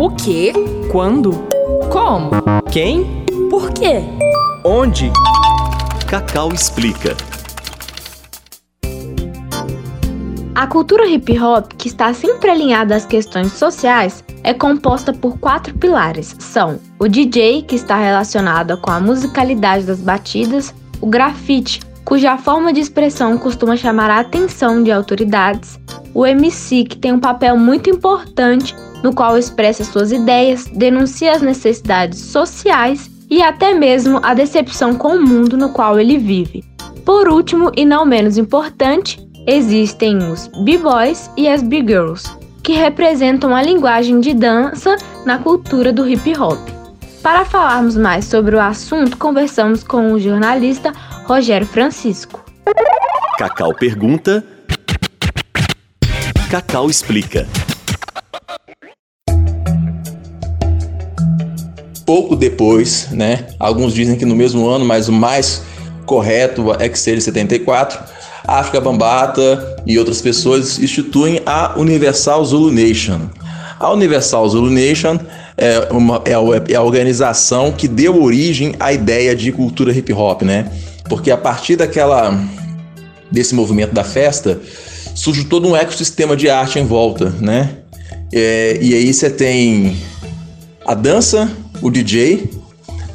O quê? Quando? Como? Quem? Por quê? Onde? Cacau explica. A cultura hip hop, que está sempre alinhada às questões sociais, é composta por quatro pilares. São o DJ, que está relacionado com a musicalidade das batidas, o grafite, cuja forma de expressão costuma chamar a atenção de autoridades, o MC, que tem um papel muito importante no qual expressa suas ideias, denuncia as necessidades sociais e até mesmo a decepção com o mundo no qual ele vive. Por último, e não menos importante, existem os B-Boys e as B-Girls, que representam a linguagem de dança na cultura do hip hop. Para falarmos mais sobre o assunto, conversamos com o jornalista Rogério Francisco. Cacau pergunta. Cacau explica. Pouco depois, né? Alguns dizem que no mesmo ano, mas o mais correto é que seja 74. África Bambata e outras pessoas instituem a Universal Zulu Nation. A Universal Zulu Nation é, uma, é, a, é a organização que deu origem à ideia de cultura hip hop, né? Porque a partir daquela desse movimento da festa surge todo um ecossistema de arte em volta, né? É, e aí você tem a dança, o DJ,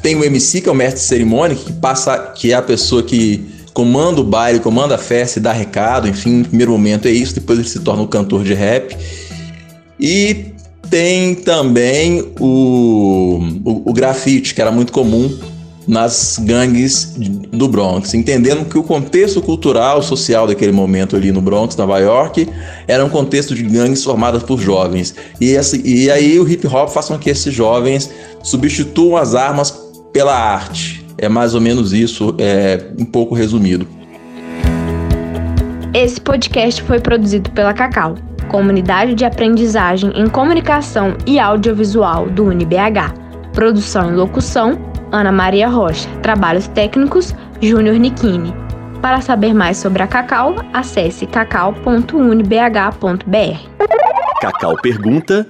tem o MC que é o mestre de cerimônia que passa, que é a pessoa que comanda o baile, comanda a festa e dá recado, enfim, no primeiro momento é isso, depois ele se torna um cantor de rap. E tem também o, o, o grafite, que era muito comum nas gangues do Bronx, entendendo que o contexto cultural, social daquele momento ali no Bronx, Nova York, era um contexto de gangues formadas por jovens. E, esse, e aí o hip hop faz com que esses jovens substituam as armas pela arte. É mais ou menos isso, é um pouco resumido. Esse podcast foi produzido pela Cacau, Comunidade de Aprendizagem em Comunicação e Audiovisual do UniBH. Produção e locução, Ana Maria Rocha. Trabalhos técnicos, Júnior Nikini. Para saber mais sobre a Cacau, acesse cacau.unibh.br. Cacau pergunta,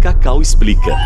Cacau explica.